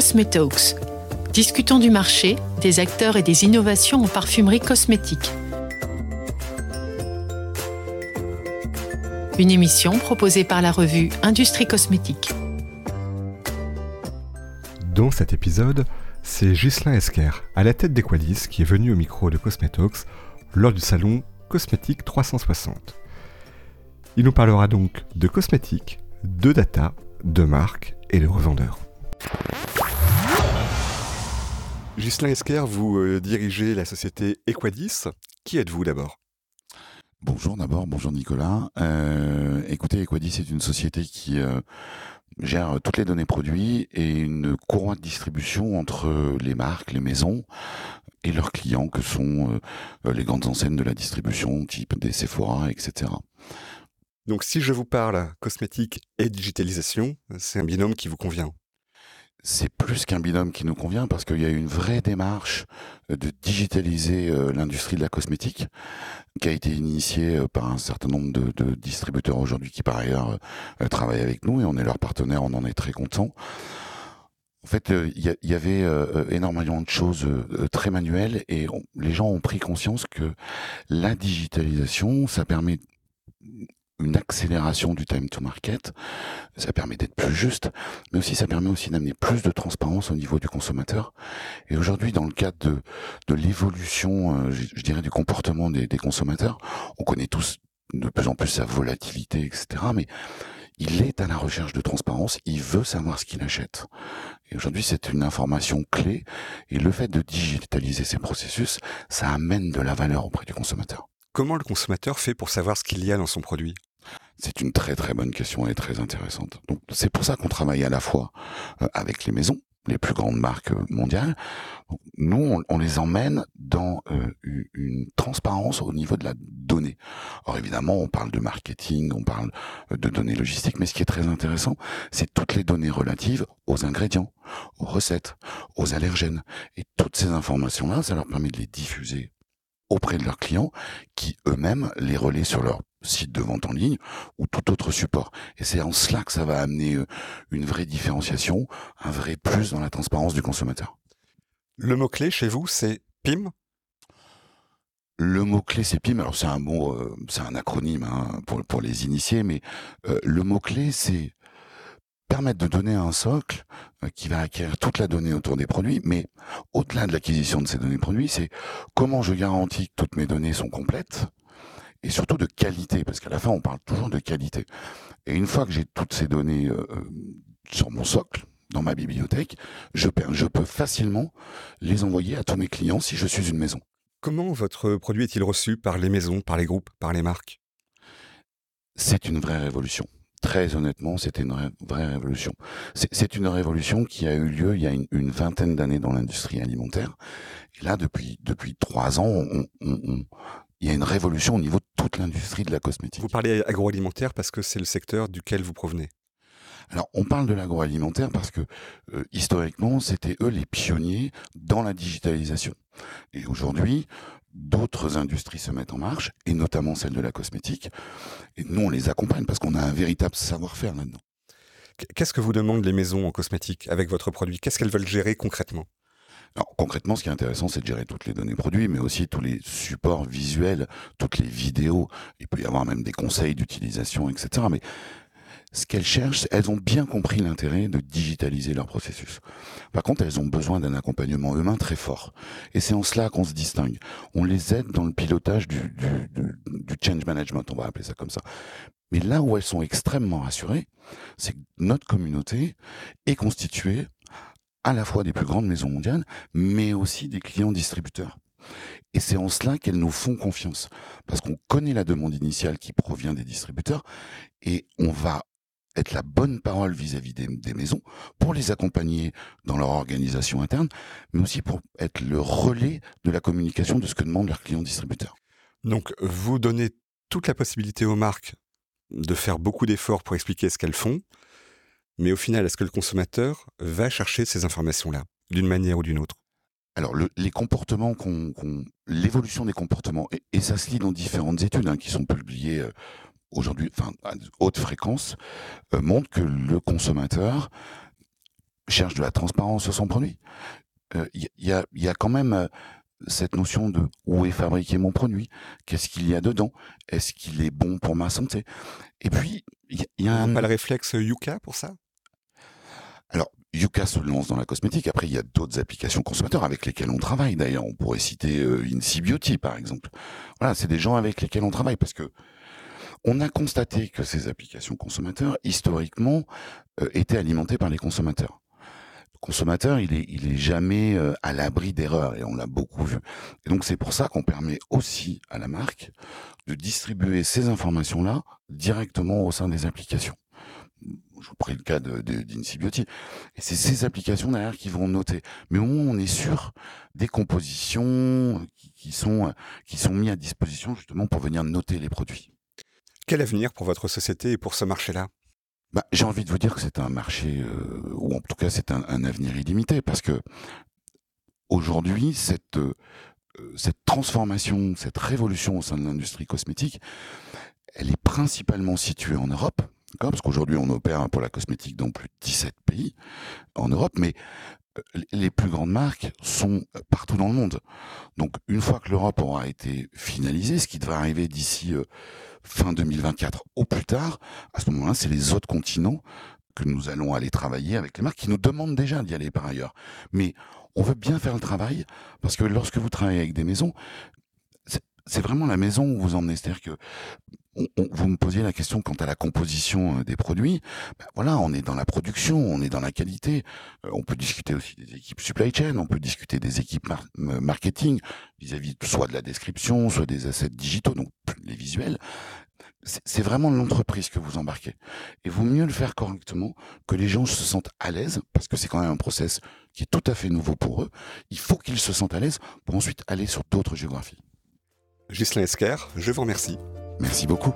Cosmetalks. Discutons du marché, des acteurs et des innovations en parfumerie cosmétique. Une émission proposée par la revue Industrie Cosmétique. Dans cet épisode, c'est Ghislain Esquer, à la tête d'Equalis, qui est venu au micro de Cosmetalks lors du salon Cosmétique 360. Il nous parlera donc de cosmétique, de data, de marque et de revendeurs. Ghislain Esquer, vous euh, dirigez la société Equadis. Qui êtes-vous d'abord? Bonjour d'abord, bonjour Nicolas. Euh, écoutez, Equadis est une société qui euh, gère toutes les données produits et une courroie de distribution entre les marques, les maisons et leurs clients que sont les grandes enseignes de la distribution, type des Sephora, etc. Donc si je vous parle cosmétique et digitalisation, c'est un binôme qui vous convient c'est plus qu'un binôme qui nous convient parce qu'il y a une vraie démarche de digitaliser euh, l'industrie de la cosmétique qui a été initiée euh, par un certain nombre de, distributeurs aujourd'hui qui par ailleurs euh, travaillent avec nous et on est leur partenaire, on en est très content. En fait, il y, avait énormément de choses très manuelles et les gens ont pris conscience que la digitalisation, ça permet une accélération du time to market. Ça permet d'être plus juste, mais aussi ça permet aussi d'amener plus de transparence au niveau du consommateur. Et aujourd'hui, dans le cadre de, de l'évolution, euh, je, dirais, du comportement des, des, consommateurs, on connaît tous de plus en plus sa volatilité, etc. Mais il est à la recherche de transparence, il veut savoir ce qu'il achète. Et aujourd'hui, c'est une information clé. Et le fait de digitaliser ces processus, ça amène de la valeur auprès du consommateur. Comment le consommateur fait pour savoir ce qu'il y a dans son produit? C'est une très très bonne question et très intéressante. Donc c'est pour ça qu'on travaille à la fois euh, avec les maisons, les plus grandes marques euh, mondiales. nous, on, les emmène dans euh, une transparence au niveau de la donnée. Alors évidemment, on parle de marketing, on parle de données logistiques, mais ce qui est très intéressant, c'est toutes les données relatives aux ingrédients, aux recettes, aux allergènes. Et toutes ces informations-là, ça leur permet de les diffuser auprès de leurs clients qui eux-mêmes les relaient sur leur site de vente en ligne ou tout autre support. Et c'est en cela que ça va amener euh, une vraie différenciation, un vrai plus dans la transparence du consommateur. Le mot-clé chez vous, c'est PIM le mot-clé, c'est PIM. Alors, c'est un mot, euh, c'est un acronyme hein, pour, pour les initiés, mais euh, le mot-clé, c'est permettre de donner un socle qui va acquérir toute la donnée autour des produits, mais au-delà de l'acquisition de ces données produits, c'est comment je garantis que toutes mes données sont complètes, et surtout de qualité, parce qu'à la fin, on parle toujours de qualité. Et une fois que j'ai toutes ces données euh, euh, sur mon socle, dans ma bibliothèque, je, je peux facilement les envoyer à tous mes clients si je suis une maison. Comment votre produit est-il reçu par les maisons, par les groupes, par les marques? C'est une vraie révolution. Très honnêtement, c'était une vraie révolution. C'est une révolution qui a eu lieu il y a une, vingtaine d'années dans l'industrie alimentaire. Et là, depuis depuis trois ans, on, on, il y a une révolution au niveau de toute l'industrie de la cosmétique. Vous parlez agroalimentaire parce que c'est le secteur duquel vous provenez. Alors, on parle de l'agroalimentaire parce que euh, historiquement, c'était eux les pionniers dans la digitalisation. Et aujourd'hui, d'autres industries se mettent en marche, et notamment celle de la cosmétique. Et nous, on les accompagne parce qu'on a un véritable savoir-faire là-dedans. Qu'est-ce que vous demandent les maisons en cosmétique avec votre produit? Qu'est-ce qu'elles veulent gérer concrètement? Alors, concrètement, ce qui est intéressant, c'est de gérer toutes les données produits, mais aussi tous les supports visuels, toutes les vidéos. Il peut y avoir même des conseils d'utilisation, etc. Mais ce qu'elles cherchent, elles ont bien compris l'intérêt de digitaliser leur processus. Par contre, elles ont besoin d'un accompagnement humain très fort. Et c'est en cela qu'on se distingue. On les aide dans le pilotage du, du, du, change management, on va appeler ça comme ça. Mais là où elles sont extrêmement rassurées, c'est que notre communauté est constituée à la fois des plus grandes maisons mondiales, mais aussi des clients distributeurs. Et c'est en cela qu'elles nous font confiance, parce qu'on connaît la demande initiale qui provient des distributeurs, et on va être la bonne parole vis-à-vis des, maisons pour les accompagner dans leur organisation interne, mais aussi pour être le relais de la communication de ce que demandent leurs clients distributeurs. Donc, vous donnez toute la possibilité aux marques de faire beaucoup d'efforts pour expliquer ce qu'elles font, mais au final, est-ce que le consommateur va chercher ces informations-là, d'une manière ou d'une autre? Alors, les comportements, qu'on, l'évolution des comportements, et, ça se lit dans différentes études hein, qui sont publiées euh, aujourd'hui, enfin, à haute fréquence, euh, montre que le consommateur cherche de la transparence sur son produit. Il y, a, y a quand même cette notion de où est fabriqué mon produit, qu'est-ce qu'il y a dedans, est-ce qu'il est bon pour ma santé? Et puis, il y, a un... Pas le réflexe Yuka pour ça? Alors, Yuka se lance dans la cosmétique. Après, il y a d'autres applications consommateurs avec lesquelles on travaille. D'ailleurs, on pourrait citer euh, Incy Beauty, par exemple. Voilà, c'est des gens avec lesquels on travaille parce que on a constaté que ces applications consommateurs, historiquement, euh, étaient alimentées par les consommateurs consommateur, il est, jamais euh, à l'abri d'erreurs et on l'a beaucoup vu. Et donc c'est pour ça qu'on permet aussi à la marque de distribuer ces informations-là directement au sein des applications. Je vous prie le cas de, Et c'est ces applications derrière qui vont noter. Mais au moins, on est sûr des compositions sont, qui sont mis à disposition justement pour venir noter les produits. Quel avenir pour votre société et pour ce marché-là? Bah, J'ai envie de vous dire que c'est un marché, euh, ou en tout cas c'est un, avenir illimité, parce que aujourd'hui, cette, euh, cette transformation, cette révolution au sein de l'industrie cosmétique, elle est principalement située en Europe, parce qu'aujourd'hui on opère pour la cosmétique dans plus de 17 pays en Europe, mais les plus grandes marques sont partout dans le monde. Donc une fois que l'Europe aura été finalisée, ce qui devrait arriver d'ici fin 2024 au plus tard, à ce moment-là, c'est les autres continents que nous allons aller travailler avec les marques qui nous demandent déjà d'y aller par ailleurs. Mais on veut bien faire le travail parce que lorsque vous travaillez avec des maisons, c'est vraiment la maison où vous emmenez. C'est-à-dire que vous me posiez la question quant à la composition euh, des produits. Ben voilà, on est dans la production, on est dans la qualité. Euh, on peut discuter aussi des équipes supply chain, on peut discuter des équipes marketing vis-à-vis soit de la description, soit des assets digitaux, donc les visuels. C'est vraiment l'entreprise que vous embarquez. Et vaut mieux le faire correctement, que les gens se sentent à l'aise, parce que c'est quand même un process qui est tout à fait nouveau pour eux. Il faut qu'ils se sentent à l'aise pour ensuite aller sur d'autres géographies. Ghislain Esquer, je vous remercie. Merci beaucoup.